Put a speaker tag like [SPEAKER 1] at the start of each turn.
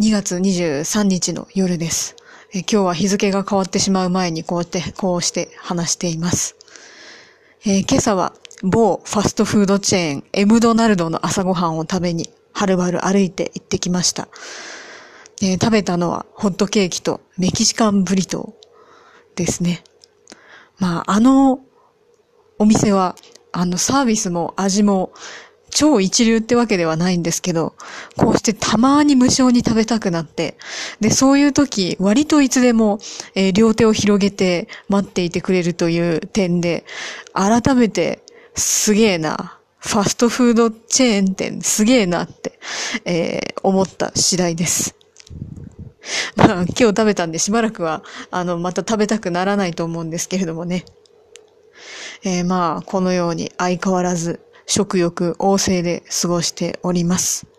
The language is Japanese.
[SPEAKER 1] 2月23日の夜です。え今日は日付が変わってしまう前にこうして、こうして話しています。えー今朝は某ファストフードチェーン、エムドナルドの朝ごはんを食べに、はるばる歩いて行ってきました。えー食べたのはホットケーキとメキシカンブリトーですね。まあ、あのお店は、あのサービスも味も超一流ってわけではないんですけど、こうしてたまに無償に食べたくなって、で、そういう時、割といつでも、えー両手を広げて待っていてくれるという点で、改めて、すげえな。ファストフードチェーン店すげえなって、えー思った次第です。まあ、今日食べたんでしばらくは、あの、また食べたくならないと思うんですけれどもね。えーまあ、このように相変わらず食欲旺盛で過ごしております。